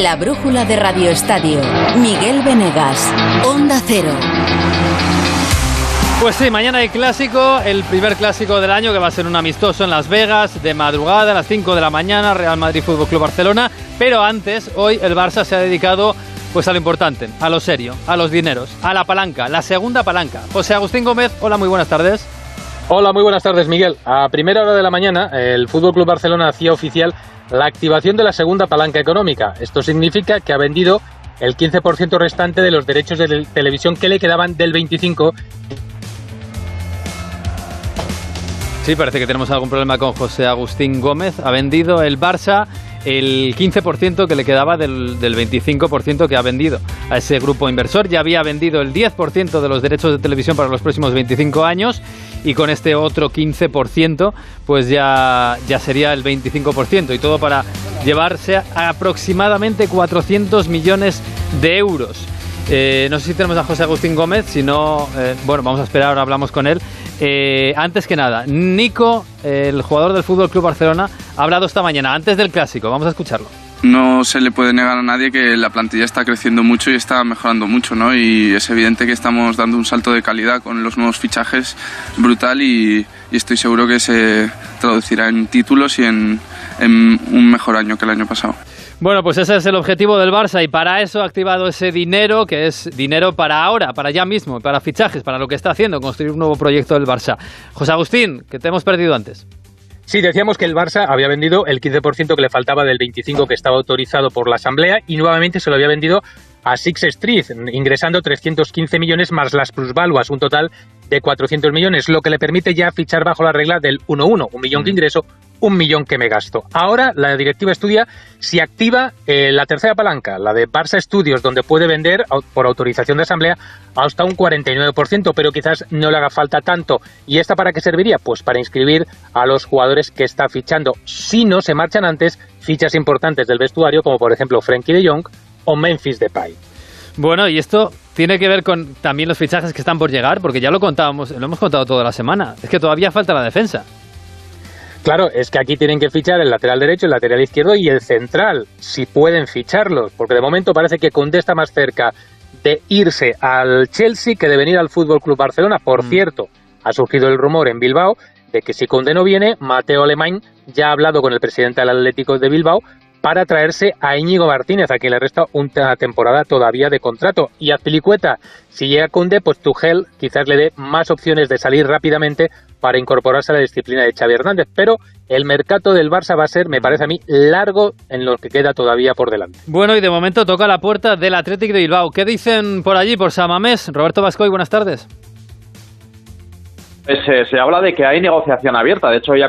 La brújula de Radio Estadio. Miguel Venegas. Onda Cero. Pues sí, mañana hay clásico, el primer clásico del año que va a ser un amistoso en Las Vegas, de madrugada a las 5 de la mañana, Real Madrid Fútbol Club Barcelona. Pero antes, hoy el Barça se ha dedicado pues a lo importante, a lo serio, a los dineros, a la palanca, la segunda palanca. José Agustín Gómez, hola, muy buenas tardes. Hola, muy buenas tardes, Miguel. A primera hora de la mañana, el Fútbol Club Barcelona hacía oficial la activación de la segunda palanca económica. Esto significa que ha vendido el 15% restante de los derechos de televisión que le quedaban del 25 Sí, parece que tenemos algún problema con José Agustín Gómez. Ha vendido el Barça el 15% que le quedaba del, 25% que ha vendido a ese grupo inversor. Ya había vendido el 10% de los derechos de televisión para los próximos 25 años y con este otro 15% pues ya, ya sería el 25% y todo para llevarse a aproximadamente 400 millones de euros. Eh, no sé si tenemos a José Agustín Gómez, si no, eh, bueno, vamos a esperar, ahora hablamos con él. Eh, antes que nada, Nico, el jugador del Fútbol Club Barcelona, ha hablado esta mañana, antes del clásico. Vamos a escucharlo. No se le puede negar a nadie que la plantilla está creciendo mucho y está mejorando mucho, ¿no? Y es evidente que estamos dando un salto de calidad con los nuevos fichajes brutal y, estoy seguro que se traducirá en títulos y en un mejor año que el año pasado. Bueno, pues ese es el objetivo del Barça y para eso ha activado ese dinero, que es dinero para ahora, para ya mismo, para fichajes, para lo que está haciendo, construir un nuevo proyecto del Barça. José Agustín, que te hemos perdido antes. Sí, decíamos que el Barça había vendido el 15% que le faltaba del 25% que estaba autorizado por la Asamblea y nuevamente se lo había vendido a Six Street, ingresando 315 millones más las plusvaluas, un total de 400 millones, lo que le permite ya fichar bajo la regla del 1-1, un millón que mm. ingreso, un millón que me gasto. Ahora la directiva estudia si activa eh, la tercera palanca, la de Barça Studios, donde puede vender por autorización de asamblea hasta un 49%, pero quizás no le haga falta tanto. ¿Y esta para qué serviría? Pues para inscribir a los jugadores que está fichando. Si no se marchan antes, fichas importantes del vestuario, como por ejemplo Frankie de Jong o Memphis Depay. Bueno, y esto tiene que ver con también los fichajes que están por llegar, porque ya lo contábamos, lo hemos contado toda la semana. Es que todavía falta la defensa. Claro, es que aquí tienen que fichar el lateral derecho, el lateral izquierdo y el central, si pueden ficharlos, porque de momento parece que Condé está más cerca de irse al Chelsea que de venir al Fútbol Club Barcelona. Por mm. cierto, ha surgido el rumor en Bilbao de que si Condé no viene, Mateo Alemán ya ha hablado con el presidente del Atlético de Bilbao para traerse a Íñigo Martínez, a quien le resta una temporada todavía de contrato. Y a Pilicueta, si llega Conde, pues Tuchel quizás le dé más opciones de salir rápidamente para incorporarse a la disciplina de Xavi Hernández. Pero el mercado del Barça va a ser, me parece a mí, largo en lo que queda todavía por delante. Bueno, y de momento toca la puerta del Athletic de Bilbao. ¿Qué dicen por allí, por Samamés? Roberto Vascoy, buenas tardes. Pues, se habla de que hay negociación abierta. De hecho, hoy ha,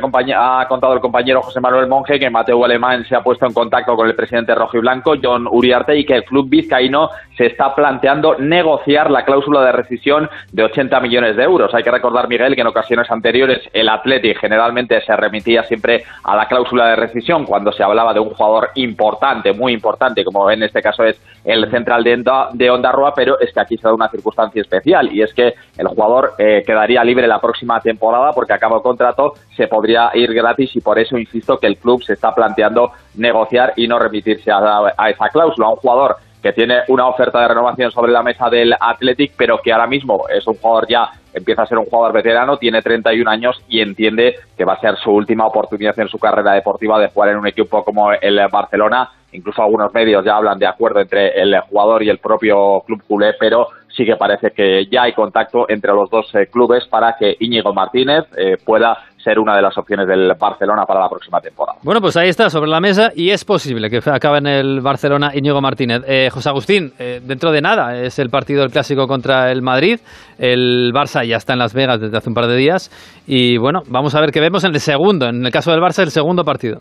contado el compañero José Manuel Monge que Mateo Alemán se ha puesto en contacto con el presidente rojo y blanco, John Uriarte, y que el club vizcaíno se está planteando negociar la cláusula de rescisión de 80 millones de euros. Hay que recordar, Miguel, que en ocasiones anteriores el Athletic generalmente se remitía siempre a la cláusula de rescisión cuando se hablaba de un jugador importante, muy importante, como en este caso es el central de, de Ondarroa, pero es que aquí se da una circunstancia especial y es que el jugador eh, quedaría libre la próxima temporada porque acaba el contrato, se podría ir gratis y por eso insisto que el club se está planteando negociar y no remitirse a, a esa cláusula. Un jugador que tiene una oferta de renovación sobre la mesa del Athletic, pero que ahora mismo es un jugador ya, empieza a ser un jugador veterano, tiene 31 años y entiende que va a ser su última oportunidad en su carrera deportiva de jugar en un equipo como el Barcelona. Incluso algunos medios ya hablan de acuerdo entre el jugador y el propio club culé, pero sí que parece que ya hay contacto entre los dos eh, clubes para que Íñigo Martínez eh, pueda ser una de las opciones del Barcelona para la próxima temporada. Bueno, pues ahí está, sobre la mesa, y es posible que acabe en el Barcelona Íñigo Martínez. Eh, José Agustín, dentro de nada es el partido del clásico contra el Madrid. El Barça ya está en Las Vegas desde hace un par de días. Y bueno, vamos a ver qué vemos en el segundo, en el caso del Barça, el segundo partido.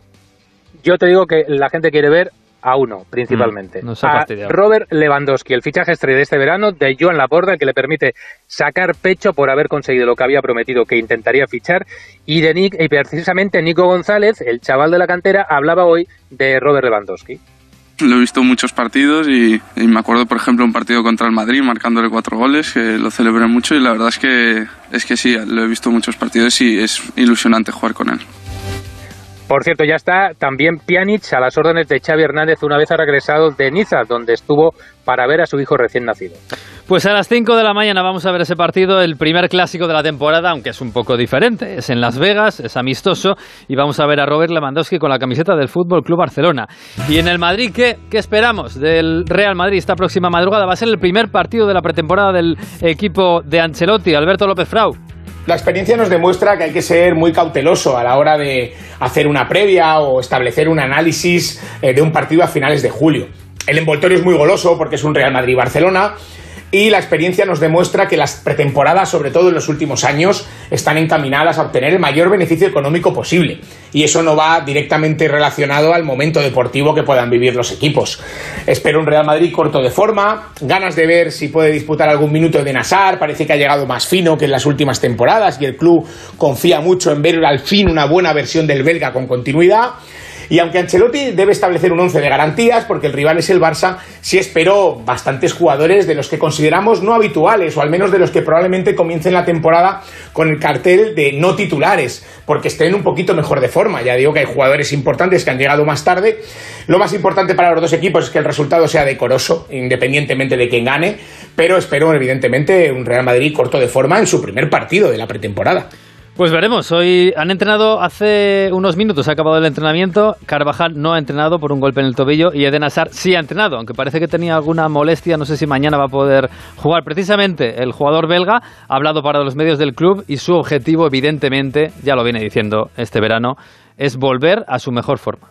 Yo te digo que la gente quiere ver a uno, principalmente. Mm, a Robert Lewandowski, el fichaje estrella de este verano de Joan Laporta, que le permite sacar pecho por haber conseguido lo que había prometido que intentaría fichar. Y, de Nick, y precisamente Nico González, el chaval de la cantera, hablaba hoy de Robert Lewandowski. Lo he visto muchos partidos y, me acuerdo, por ejemplo, un partido contra el Madrid marcándole cuatro goles, que lo celebré mucho y la verdad es que, es que sí, lo he visto muchos partidos y es ilusionante jugar con él. Por cierto, ya está también Pjanic a las órdenes de Xavi Hernández una vez ha regresado de Niza, donde estuvo para ver a su hijo recién nacido. Pues a las 5 de la mañana vamos a ver ese partido, el primer clásico de la temporada, aunque es un poco diferente. Es en Las Vegas, es amistoso y vamos a ver a Robert Lewandowski con la camiseta del Fútbol Club Barcelona. Y en el Madrid, ¿qué, ¿qué esperamos del Real Madrid esta próxima madrugada? Va a ser el primer partido de la pretemporada del equipo de Ancelotti, Alberto López Frau. La experiencia nos demuestra que hay que ser muy cauteloso a la hora de hacer una previa o establecer un análisis eh, de un partido a finales de julio. El envoltorio es muy goloso porque es un Real Madrid-Barcelona y la experiencia nos demuestra que las pretemporadas, sobre todo en los últimos años, están encaminadas a obtener el mayor beneficio económico posible. Y eso no va directamente relacionado al momento deportivo que puedan vivir los equipos. Espero un Real Madrid corto de forma, ganas de ver si puede disputar algún minuto de Nassar, parece que ha llegado más fino que en las últimas temporadas y el club confía mucho en ver al fin una buena versión del belga con continuidad. Y aunque Ancelotti debe establecer un once de garantías, porque el rival es el Barça, sí esperó bastantes jugadores de los que consideramos no habituales, o al menos de los que probablemente comiencen la temporada con el cartel de no titulares, porque estén un poquito mejor de forma. Ya digo que hay jugadores importantes que han llegado más tarde. Lo más importante para los dos equipos es que el resultado sea decoroso, independientemente de quién gane, pero espero evidentemente un Real Madrid corto de forma en su primer partido de la pretemporada. Pues veremos, hoy han entrenado hace unos minutos, ha acabado el entrenamiento, Carvajal no ha entrenado por un golpe en el tobillo y Eden Hazard sí ha entrenado, aunque parece que tenía alguna molestia, no sé si mañana va a poder jugar. Precisamente el jugador belga ha hablado para los medios del club y su objetivo evidentemente, ya lo viene diciendo este verano, es volver a su mejor forma.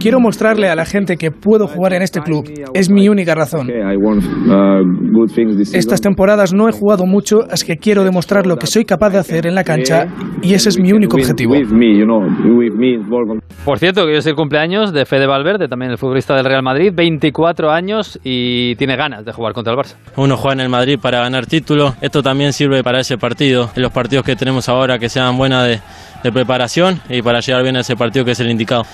Quiero mostrarle a la gente que puedo jugar en este club. Es mi única razón. Estas temporadas no he jugado mucho, así que quiero demostrar lo que soy capaz de hacer en la cancha y ese es mi único objetivo. Por cierto, que hoy es el cumpleaños de Fede Valverde, también el futbolista del Real Madrid, 24 años y tiene ganas de jugar contra el Barça. Uno juega en el Madrid para ganar título, esto también sirve para ese partido, en los partidos que tenemos ahora que sean buenas de, de preparación y para llegar bien a ese partido que es el indicado.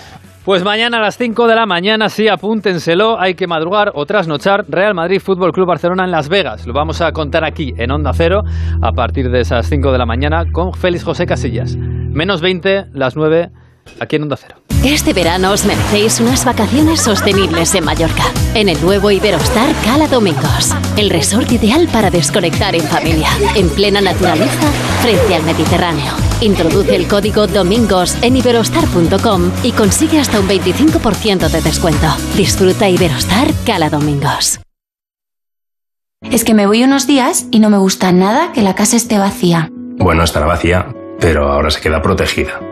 Pues mañana a las 5 de la mañana, sí, apúntenselo, hay que madrugar o trasnochar Real Madrid Fútbol Club Barcelona en Las Vegas. Lo vamos a contar aquí en Onda Cero a partir de esas 5 de la mañana con Félix José Casillas. Menos 20, las 9, aquí en Onda Cero. Este verano os merecéis unas vacaciones sostenibles en Mallorca, en el nuevo Iberostar Cala Domingos. El resort ideal para desconectar en familia, en plena naturaleza, frente al Mediterráneo. Introduce el código DOMINGOS en iberostar.com y consigue hasta un 25% de descuento. Disfruta Iberostar Cala Domingos. Es que me voy unos días y no me gusta nada que la casa esté vacía. Bueno, estará vacía, pero ahora se queda protegida.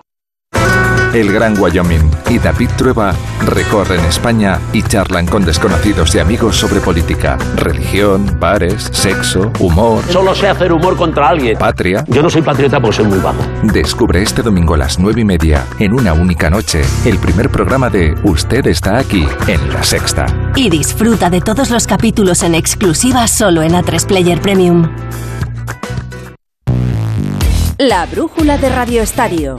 El Gran Wyoming y David Trueba recorren España y charlan con desconocidos y amigos sobre política, religión, bares, sexo, humor. Solo sé hacer humor contra alguien. Patria. Yo no soy patriota porque soy muy vago. Descubre este domingo a las nueve y media, en una única noche, el primer programa de Usted está aquí, en La Sexta. Y disfruta de todos los capítulos en exclusiva solo en A3 Player Premium. La brújula de Radio Estadio.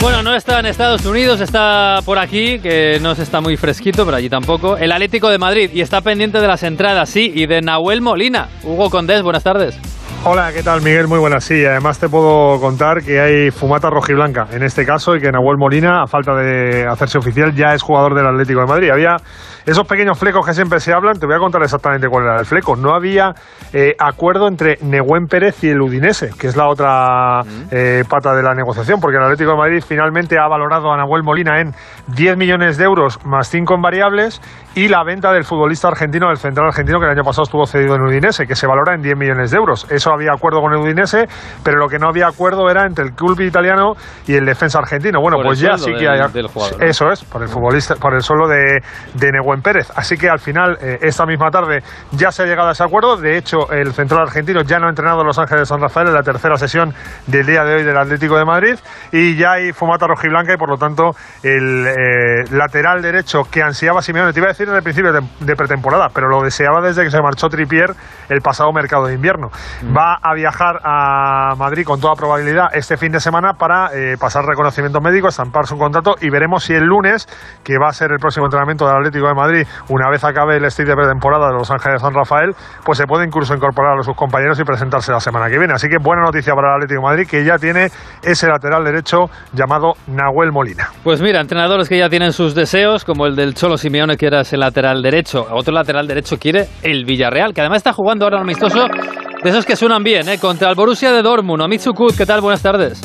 Bueno, no está en Estados Unidos, está por aquí, que no se está muy fresquito, pero allí tampoco. El Atlético de Madrid y está pendiente de las entradas, sí, y de Nahuel Molina. Hugo Condés, buenas tardes. Hola, ¿qué tal Miguel? Muy buenas. Sí, además te puedo contar que hay fumata rojiblanca en este caso y que Nahuel Molina, a falta de hacerse oficial, ya es jugador del Atlético de Madrid. Había esos pequeños flecos que siempre se hablan, te voy a contar exactamente cuál era el fleco. No había eh, acuerdo entre Negüen Pérez y el Udinese, que es la otra eh, pata de la negociación, porque el Atlético de Madrid finalmente ha valorado a Nahuel Molina en 10 millones de euros más 5 en variables y la venta del futbolista argentino, del central argentino, que el año pasado estuvo cedido en Udinese, que se valora en 10 millones de euros. Eso había acuerdo con el Udinese, pero lo que no había acuerdo era entre el club italiano y el defensa argentino. Bueno, Por pues ya sí que del- hay. del jugador, ¿no? Eso es, por el futbolista, por el suelo de, de Nehuen Pérez. Así que al final, eh, esta misma tarde, ya se ha llegado a ese acuerdo. De hecho, el central argentino ya no ha entrenado en Los Ángeles de San Rafael en la tercera sesión del día de hoy del Atlético de Madrid. Y ya hay fumata rojiblanca y por lo tanto el eh, lateral derecho que ansiaba Simeone, te iba a decir en el principio de, pretemporada, pero lo deseaba desde que se marchó Tripier el pasado mercado de invierno. Va a viajar a Madrid con toda probabilidad este fin de semana para eh, pasar reconocimiento médico, estampar su contrato y veremos si el lunes, que va a ser el próximo entrenamiento del Atlético de Madrid, una vez acabe el stint de pretemporada de Los Ángeles San Rafael, pues se puede incluso incorporar a sus compañeros y presentarse la semana que viene. Así que buena noticia para el Atlético de Madrid, que ya tiene ese lateral derecho llamado Nahuel Molina. Pues mira, entrenadores que ya tienen sus deseos, como el del Cholo Simeone, que era ese lateral derecho. Otro lateral derecho quiere el Villarreal, que además está jugando ahora un amistoso de esos que suenan bien, ¿eh? contra el Borussia de Dortmund. Amitsu Kut, ¿qué tal? Buenas tardes.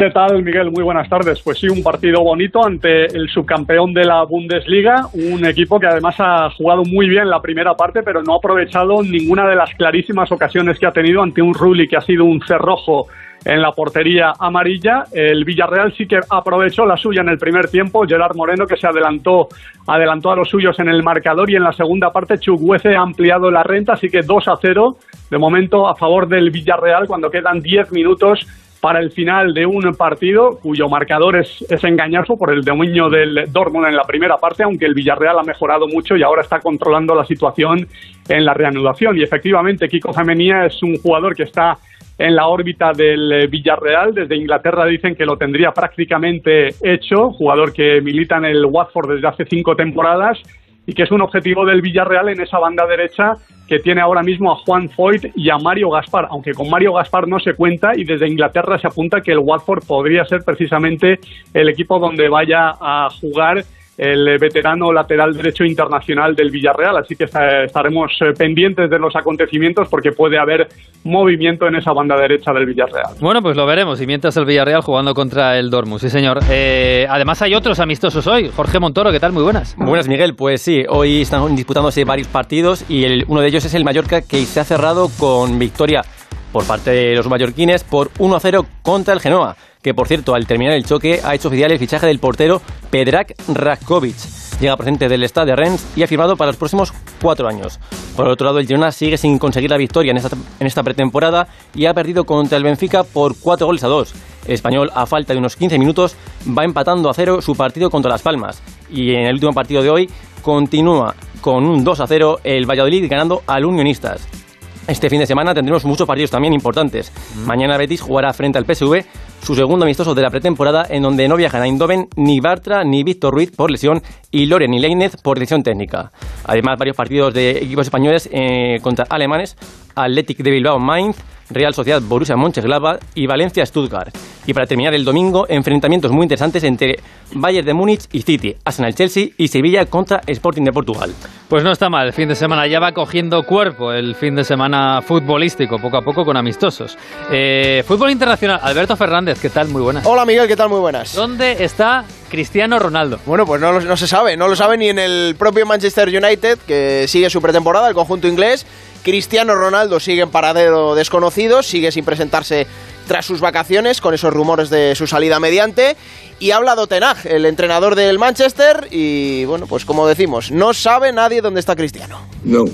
¿Qué tal, Miguel? Muy buenas tardes. Pues sí, un partido bonito ante el subcampeón de la Bundesliga, un equipo que además ha jugado muy bien la primera parte, pero no ha aprovechado ninguna de las clarísimas ocasiones que ha tenido ante un Rulli que ha sido un cerrojo en la portería amarilla. El Villarreal sí que aprovechó la suya en el primer tiempo. Gerard Moreno que se adelantó, adelantó a los suyos en el marcador y en la segunda parte Chukwueze ha ampliado la renta, así que 2 a 0 de momento a favor del Villarreal cuando quedan 10 minutos para el final de un partido cuyo marcador es, es, engañoso por el dominio del Dortmund en la primera parte, aunque el Villarreal ha mejorado mucho y ahora está controlando la situación en la reanudación. Y efectivamente, Kiko Femenía es un jugador que está en la órbita del Villarreal. Desde Inglaterra dicen que lo tendría prácticamente hecho, jugador que milita en el Watford desde hace cinco temporadas y que es un objetivo del Villarreal en esa banda derecha que tiene ahora mismo a Juan Foyt y a Mario Gaspar, aunque con Mario Gaspar no se cuenta y desde Inglaterra se apunta que el Watford podría ser precisamente el equipo donde vaya a jugar el veterano lateral derecho internacional del Villarreal, así que estaremos eh, pendientes de los acontecimientos porque puede haber movimiento en esa banda derecha del Villarreal. Bueno, pues lo veremos y mientras el Villarreal jugando contra el Dortmund, sí señor. Eh, además hay otros amistosos hoy. Jorge Montoro, ¿qué tal? Muy buenas. Muy buenas, Miguel. Pues sí, hoy están disputándose varios partidos y el, uno de ellos es el Mallorca que se ha cerrado con victoria por parte de los mallorquines por 1-0 contra el Genoa que por cierto, al terminar el choque, ha hecho oficial el fichaje del portero Pedrak Rakovic. Llega procedente del Stade de Rennes y ha firmado para los próximos cuatro años. Por otro lado, el Girona sigue sin conseguir la victoria en esta, en esta pretemporada y ha perdido contra el Benfica por cuatro goles a dos. El español, a falta de unos 15 minutos, va empatando a cero su partido contra Las Palmas. Y en el último partido de hoy continúa con un 2 a 0 el Valladolid ganando al Unionistas. Este fin de semana tendremos muchos partidos también importantes. Mañana Betis jugará frente al PSV su segundo amistoso de la pretemporada en donde no viajan a Eindhoven ni Bartra ni Víctor Ruiz por lesión y Loren y Leinez por lesión técnica. Además, varios partidos de equipos españoles eh, contra alemanes, Athletic de Bilbao Mainz, Real Sociedad Borussia Mönchengladbach y Valencia Stuttgart. Y para terminar el domingo, enfrentamientos muy interesantes entre Bayern de Múnich y City, Arsenal Chelsea y Sevilla contra Sporting de Portugal. Pues no está mal, el fin de semana ya va cogiendo cuerpo el fin de semana futbolístico, poco a poco con amistosos. Eh, fútbol internacional, Alberto Fernández, ¿qué tal? Muy buenas. Hola Miguel, ¿qué tal? Muy buenas. ¿Dónde está Cristiano Ronaldo? Bueno, pues no, no se sabe, no lo sabe ni en el propio Manchester United, que sigue su pretemporada, el conjunto inglés. Cristiano Ronaldo sigue en paradero desconocido, sigue sin presentarse tras sus vacaciones, con esos rumores de su salida mediante. Y ha hablado Tenag, el entrenador del Manchester, y bueno, pues como decimos, no sabe nadie dónde está Cristiano. No.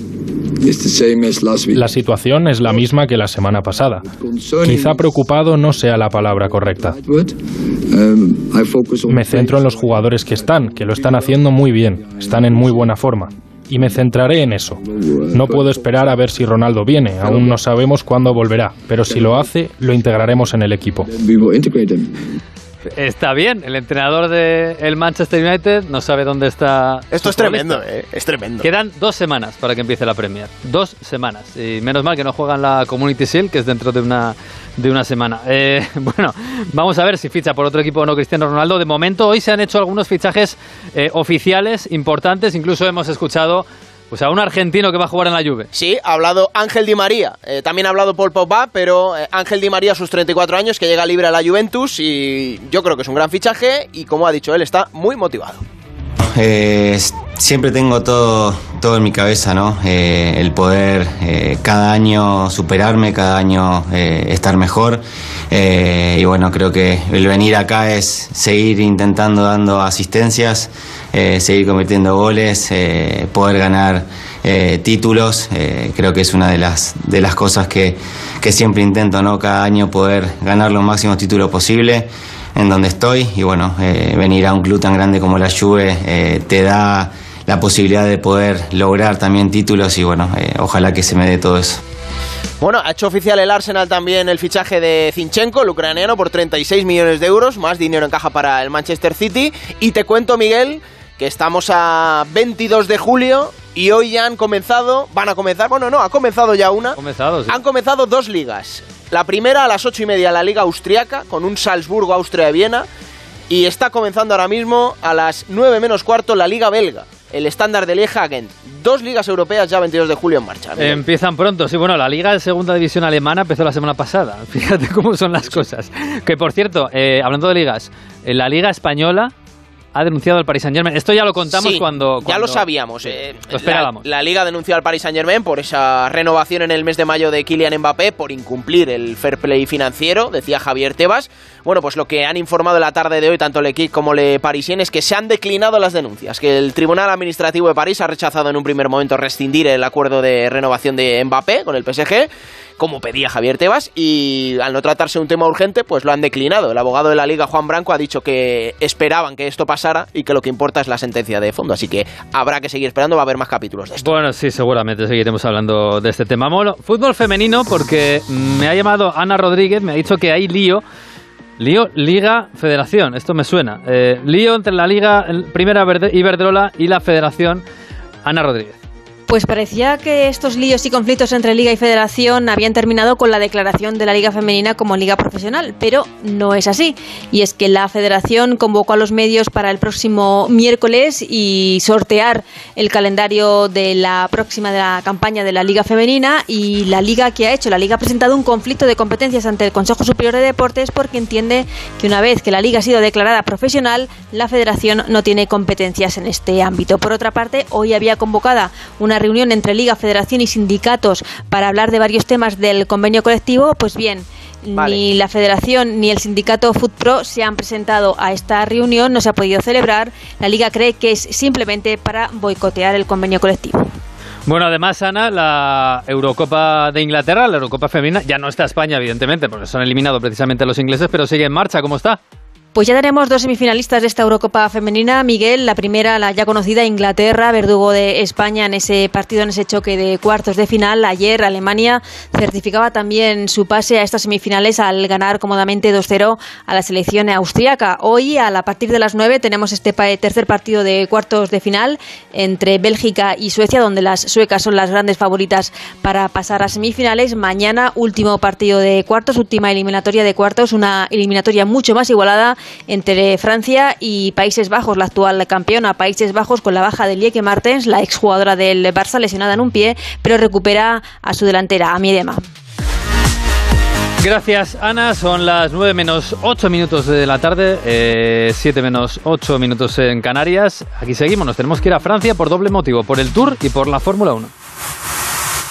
La situación es la misma que la semana pasada. Quizá preocupado no sea la palabra correcta. Me centro en los jugadores que están, que lo están haciendo muy bien, están en muy buena forma y me centraré en eso. No puedo esperar a ver si Ronaldo viene, aún no sabemos cuándo volverá, pero si lo hace, lo integraremos en el equipo. Está bien, el entrenador del el Manchester United no sabe dónde está. Esto es tremendo, eh, es tremendo. Quedan dos semanas para que empiece la Premier. Dos semanas. Y menos mal que no juegan la Community Shield, que es dentro de una, de una semana. Eh, bueno, vamos a ver si ficha por otro equipo o no Cristiano Ronaldo. De momento, hoy se han hecho algunos fichajes eh, oficiales importantes. Incluso hemos escuchado pues a un argentino que va a jugar en la Juve. Sí, ha hablado Ángel Di María. Eh, también ha hablado Paul Pogba, pero eh, Ángel Di María a sus 34 años, que llega libre a la Juventus y yo creo que es un gran fichaje y como ha dicho él, está muy motivado. Eh, siempre tengo todo, todo en mi cabeza, ¿no? el poder cada año superarme, cada año estar mejor. Eh, y bueno, creo que el venir acá es seguir intentando dando asistencias, eh, seguir convirtiendo goles, eh, poder ganar eh, títulos. Eh, creo que es una de las, de las cosas que, que siempre intento, ¿no? Cada año poder ganar los máximos títulos posibles en donde estoy. Y bueno, eh, venir a un club tan grande como la Juve eh, te da la posibilidad de poder lograr también títulos y bueno, eh, ojalá que se me dé todo eso. Bueno, ha hecho oficial el Arsenal también el fichaje de Zinchenko, el ucraniano, por 36 millones de euros. Más dinero en caja para el Manchester City. Y te cuento, Miguel, que estamos a 22 de julio y hoy ya han comenzado, van a comenzar, bueno, no, ha comenzado ya una. Comenzado, sí. Han comenzado dos ligas. La primera a las 8 y media, la Liga Austriaca, con un Salzburgo, Austria, Viena. Y está comenzando ahora mismo a las 9 menos cuarto la Liga Belga, el estándar de Lieja Gent. Dos ligas europeas ya 22 de julio en marcha. Empiezan pronto, sí, bueno, la Liga de Segunda División Alemana empezó la semana pasada. Fíjate cómo son las cosas. Que por cierto, eh, hablando de ligas, eh, la Liga Española ha denunciado al Paris Saint Germain. Esto ya lo contamos Sí, cuando, Ya lo sabíamos. eh, Lo esperábamos. La, la Liga denunció al Paris Saint Germain por esa renovación en el mes de mayo de Kylian Mbappé por incumplir el fair play financiero, decía Javier Tebas. Bueno, pues lo que han informado en la tarde de hoy tanto el equipo como el Parisien es que se han declinado las denuncias, que el Tribunal Administrativo de París ha rechazado en un primer momento rescindir el acuerdo de renovación de Mbappé con el PSG como pedía Javier Tebas, y al no tratarse un tema urgente, pues lo han declinado. El abogado de la Liga, Juan Branco, ha dicho que esperaban que esto pasara y que lo que importa es la sentencia de fondo. Así que habrá que seguir esperando, va a haber más capítulos de esto. Bueno, sí, seguramente seguiremos hablando de este tema. Mono, fútbol femenino, porque me ha llamado Ana Rodríguez, me ha dicho que hay lío. Lío, Liga, Federación, esto me suena. Eh, lío entre la Liga Primera Iberdrola y la Federación. Ana Rodríguez. Pues parecía que estos líos y conflictos entre Liga y Federación habían terminado con la declaración de la Liga Femenina como Liga Profesional, pero no es así. Y es que la Federación convocó a los medios para el próximo miércoles y sortear el calendario de la próxima de la campaña de la Liga Femenina y la Liga que ha hecho, la Liga ha presentado un conflicto de competencias ante el Consejo Superior de Deportes porque entiende que una vez que la Liga ha sido declarada profesional, la Federación no tiene competencias en este ámbito. Por otra parte, hoy había convocada una reunión entre Liga, Federación y sindicatos para hablar de varios temas del convenio colectivo, pues bien, ni la Federación ni el sindicato FUTPRO se han presentado a esta reunión, no se ha podido celebrar. La Liga cree que es simplemente para boicotear el convenio colectivo. Bueno, además, Ana, la Eurocopa de Inglaterra, la Eurocopa femenina, ya no está España, evidentemente, porque son eliminados precisamente los ingleses, pero sigue en marcha. ¿Cómo está? Pues ya tenemos dos semifinalistas de esta Eurocopa femenina. Miguel, la primera, la ya conocida Inglaterra, verdugo de España en ese partido, en ese choque de cuartos de final. Ayer Alemania certificaba también su pase a estas semifinales al ganar cómodamente 2-0 a la selección austríaca. Hoy, a partir de las 9, tenemos este tercer partido de cuartos de final entre Bélgica y Suecia, donde las suecas son las grandes favoritas para pasar a semifinales. Mañana, último partido de cuartos, última eliminatoria de cuartos, una eliminatoria mucho más igualada entre Francia y Países Bajos, la actual campeona Países Bajos con la baja de Lieke Martens, la exjugadora del Barça lesionada en un pie, pero recupera a su delantera, a Miedema. Gracias, Ana. Son las 9 menos 8 minutos de la tarde, eh, 7 menos 8 minutos en Canarias. Aquí seguimos, nos tenemos que ir a Francia por doble motivo, por el Tour y por la Fórmula 1.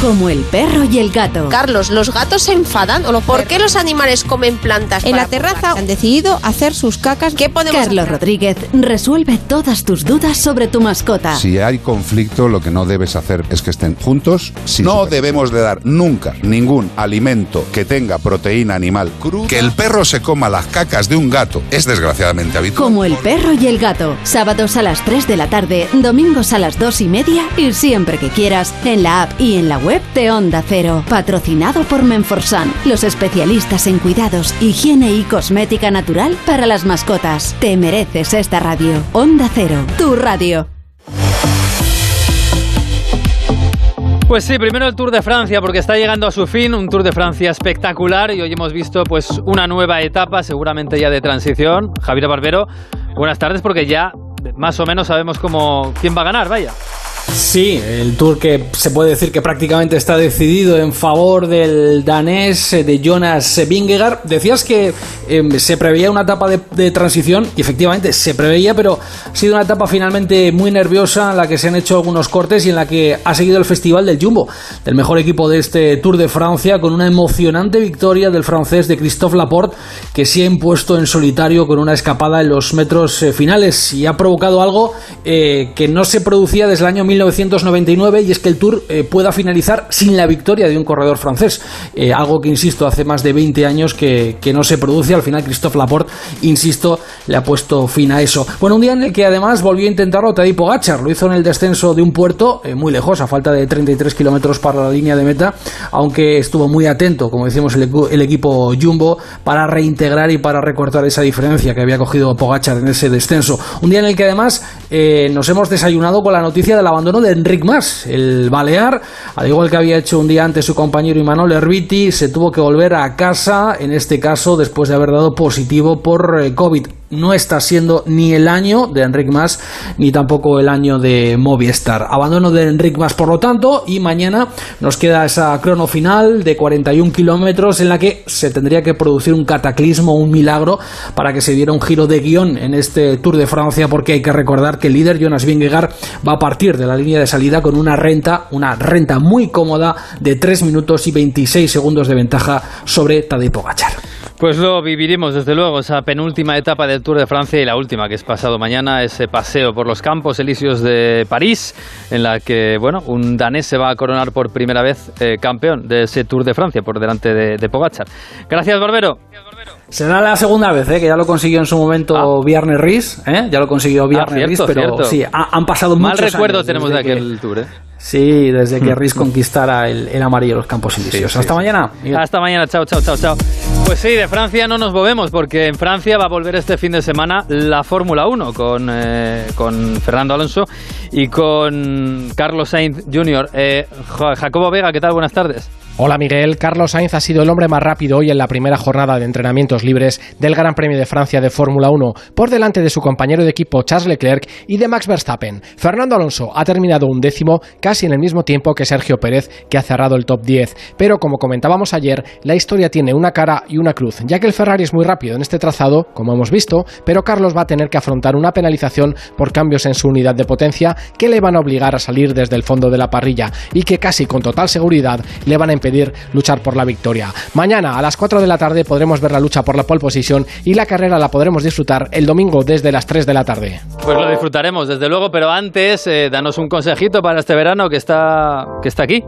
Como el perro y el gato. Carlos, ¿los gatos se enfadan? ¿O ¿Por qué los animales comen plantas? En la terraza han decidido hacer sus cacas. ¿Qué podemos Carlos hacer? Rodríguez resuelve todas tus dudas sobre tu mascota. Si hay conflicto, lo que no debes hacer es que estén juntos. no debemos de dar nunca ningún alimento que tenga proteína animal cruda. Que el perro se coma las cacas de un gato es desgraciadamente habitual. Como el perro y el gato. Sábados a las 3 de la tarde, domingos a las 2 y media y siempre que quieras en la app y en la web de Onda Cero. Patrocinado por Menforsan, los especialistas en cuidados, higiene y cosmética natural para las mascotas. Te mereces esta radio. Onda Cero, tu radio. Pues sí, primero el Tour de Francia, porque está llegando a su fin, un Tour de Francia espectacular y hoy hemos visto pues una nueva etapa, seguramente ya de transición. Javier Barbero, buenas tardes, porque ya más o menos sabemos cómo quién va a ganar, vaya. Sí, el Tour que se puede decir que prácticamente está decidido en favor del danés eh, de Jonas Vingegaard. Decías que em, se preveía una etapa de, transición y efectivamente se preveía, pero ha sido una etapa finalmente muy nerviosa en la que se han hecho algunos cortes y en la que ha seguido el festival del Jumbo, del mejor equipo de este Tour de Francia, con una emocionante victoria del francés de Christophe Laporte, que se ha impuesto en solitario con una escapada en los metros eh, finales y ha provocado algo eh, que no se producía desde el año 1999 y es que el Tour eh, pueda finalizar sin la victoria de un corredor francés. Eh, algo que, insisto, hace más de 20 años que, no se produce. Al final, Christophe Laporte, insisto, le ha puesto fin a eso. Bueno, un día en el que además volvió a intentarlo Tadej Pogacar. Lo hizo en el descenso de un puerto eh, muy lejos, a falta de 33 kilómetros para la línea de meta, aunque estuvo muy atento, como decimos, el, equipo Jumbo para reintegrar y para recortar esa diferencia que había cogido Pogachar en ese descenso. Un día en el que además nos hemos desayunado con la noticia del abandono de Enric Mas, el balear, al igual que había hecho un día antes su compañero Imanol Erviti, se tuvo que volver a casa, en este caso después de haber dado positivo por eh, COVID no está siendo ni el año de Enric Mas ni tampoco el año de Movistar. Abandono de Enric Mas, por lo tanto, y mañana nos queda esa crono final de 41 kilómetros en la que se tendría que producir un cataclismo, un milagro, para que se diera un giro de guion en este Tour de Francia, porque hay que recordar que el líder Jonas Vingegaard va a partir de la línea de salida con una renta, una renta muy cómoda de 3 minutos y 26 segundos de ventaja sobre Tadej Pogacar. Pues lo viviremos desde luego, esa penúltima etapa del Tour de Francia y la última que es pasado mañana, ese paseo por los campos elíseos de París, en la que bueno, un danés se va a coronar por primera vez eh, campeón de ese Tour de Francia por delante de, de Pogachar. Gracias, Barbero. Será la segunda vez, ¿eh? que ya lo consiguió en su momento ah. Viernes Riz, ¿eh? ya lo consiguió ah, Viernes Riz, pero sí, han pasado Mal muchos recuerdo tenemos de aquel tour, ¿eh? Sí, desde que Riz conquistara el, amarillo los campos elíseos. Hasta mañana. Hasta mañana, chao, chao, chao, chao. Pues sí, de Francia no nos movemos porque en Francia va a volver este fin de semana la Fórmula 1 con, eh, con Fernando Alonso y con Carlos Sainz Jr. Eh, Jacobo Vega, ¿qué tal? Buenas tardes. Hola Miguel, Carlos Sainz ha sido el hombre más rápido hoy en la primera jornada de entrenamientos libres del Gran Premio de Francia de Fórmula 1, por delante de su compañero de equipo Charles Leclerc y de Max Verstappen. Fernando Alonso ha terminado un décimo casi en el mismo tiempo que Sergio Pérez, que ha cerrado el top 10. Pero como comentábamos ayer, la historia tiene una cara y una cruz, ya que el Ferrari es muy rápido en este trazado, como hemos visto, pero Carlos va a tener que afrontar una penalización por cambios en su unidad de potencia que le van a obligar a salir desde el fondo de la parrilla y que casi con total seguridad le van a impedir luchar por la victoria. Mañana a las 4 de la tarde podremos ver la lucha por la pole position y la carrera la podremos disfrutar el domingo desde las 3 de la tarde. Pues lo disfrutaremos, desde luego, pero antes, eh, danos un consejito para este verano que está, que está aquí.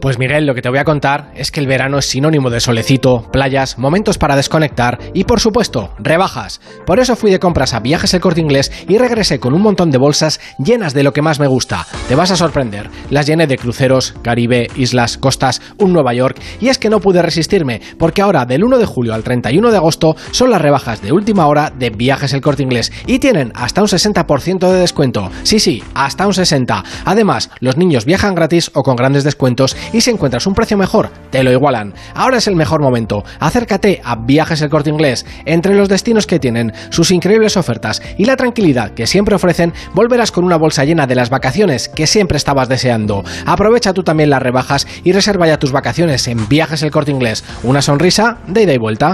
Pues Miguel, lo que te voy a contar es que el verano es sinónimo de solecito, playas, momentos para desconectar y por supuesto, rebajas. Por eso fui de compras a Viajes El Corte Inglés y regresé con un montón de bolsas llenas de lo que más me gusta. Te vas a sorprender. Las llené de cruceros, Caribe, islas, costas, un Nueva York y es que no pude resistirme porque ahora del 1 de julio al 31 de agosto son las rebajas de última hora de Viajes El Corte Inglés y tienen hasta un 60% de descuento. Sí, sí, hasta un 60. Además, los niños viajan gratis o con grandes descuentos y si encuentras un precio mejor, te lo igualan. Ahora es el mejor momento. Acércate a Viajes el Corte Inglés. Entre los destinos que tienen, sus increíbles ofertas y la tranquilidad que siempre ofrecen, volverás con una bolsa llena de las vacaciones que siempre estabas deseando. Aprovecha tú también las rebajas y reserva ya tus vacaciones en Viajes el Corte Inglés. Una sonrisa de ida y vuelta.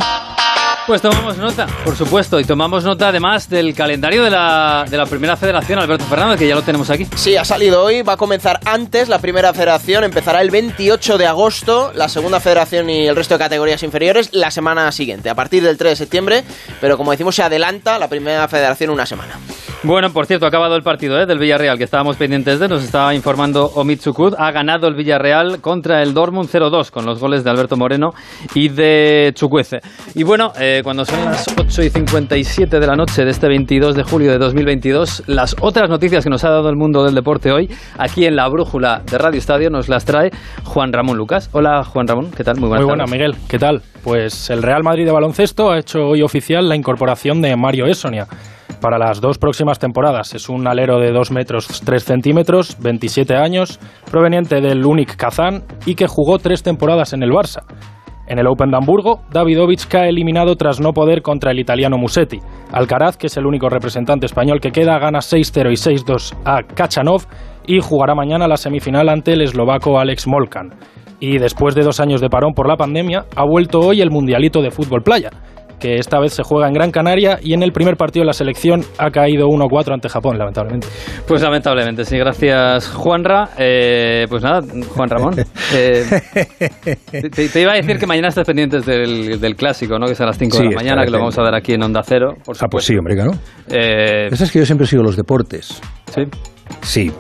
Pues tomamos nota, por supuesto, y tomamos nota además del calendario de la, de la primera federación, Alberto Fernández, que ya lo tenemos aquí. Sí, ha salido hoy, va a comenzar antes la primera federación, empezará el 28 de agosto, la segunda federación y el resto de categorías inferiores la semana siguiente, a partir del 3 de septiembre, pero como decimos se adelanta la primera federación una semana. Bueno, por cierto, ha acabado el partido ¿eh? del Villarreal, que estábamos pendientes de, nos estaba informando Omid Chukut. Ha ganado el Villarreal contra el Dortmund 0-2 con los goles de Alberto Moreno y de Chucuece. Y bueno, eh, cuando son las 8 y 57 de la noche de este 22 de julio de 2022, las otras noticias que nos ha dado el mundo del deporte hoy, aquí en la brújula de Radio Estadio, nos las trae Juan Ramón Lucas. Hola, Juan Ramón, ¿qué tal? Muy buenas Muy buena, Miguel, ¿qué tal? Pues el Real Madrid de baloncesto ha hecho hoy oficial la incorporación de Mario Esonia para las dos próximas temporadas. Es un alero de 2 metros 3 centímetros, 27 años, proveniente del Unic Kazán y que jugó tres temporadas en el Barça. En el Open de Hamburgo, Davidovich cae eliminado tras no poder contra el italiano Musetti. Alcaraz, que es el único representante español que queda, gana 6-0 y 6-2 a Kachanov y jugará mañana la semifinal ante el eslovaco Alex Molkan. Y después de dos años de parón por la pandemia, ha vuelto hoy el Mundialito de Fútbol Playa que esta vez se juega en Gran Canaria y en el primer partido de la selección ha caído 1-4 ante Japón, lamentablemente. Pues lamentablemente, sí. Gracias, Juanra. Eh, pues nada, Juan Ramón. Eh, te, te, iba a decir que mañana estás pendientes del, del clásico, ¿no? Que es a las 5 Sí, de la mañana, que lo vamos a dar aquí en Onda Cero. Por Ah, pues sí, hombre, claro. Eh, Eso es que yo siempre sigo los deportes. Sí. Sí.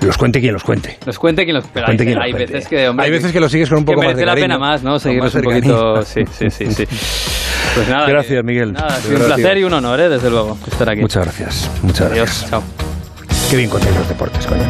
Los cuente quien los cuente. Los cuente quien los. Pero Cuente hay, quien los hay cuente. veces que. hombre, Hay veces que lo sigues con un poco que más de merece la cariño, pena más, ¿no? más un poquito. Sí, sí, sí, sí. Pues nada. Gracias, Miguel. Nada, ha sido un placer y un honor, ¿eh? Desde luego, estar aquí. Muchas gracias. Muchas Adiós. gracias. Chao. Qué bien contéis los deportes, coño.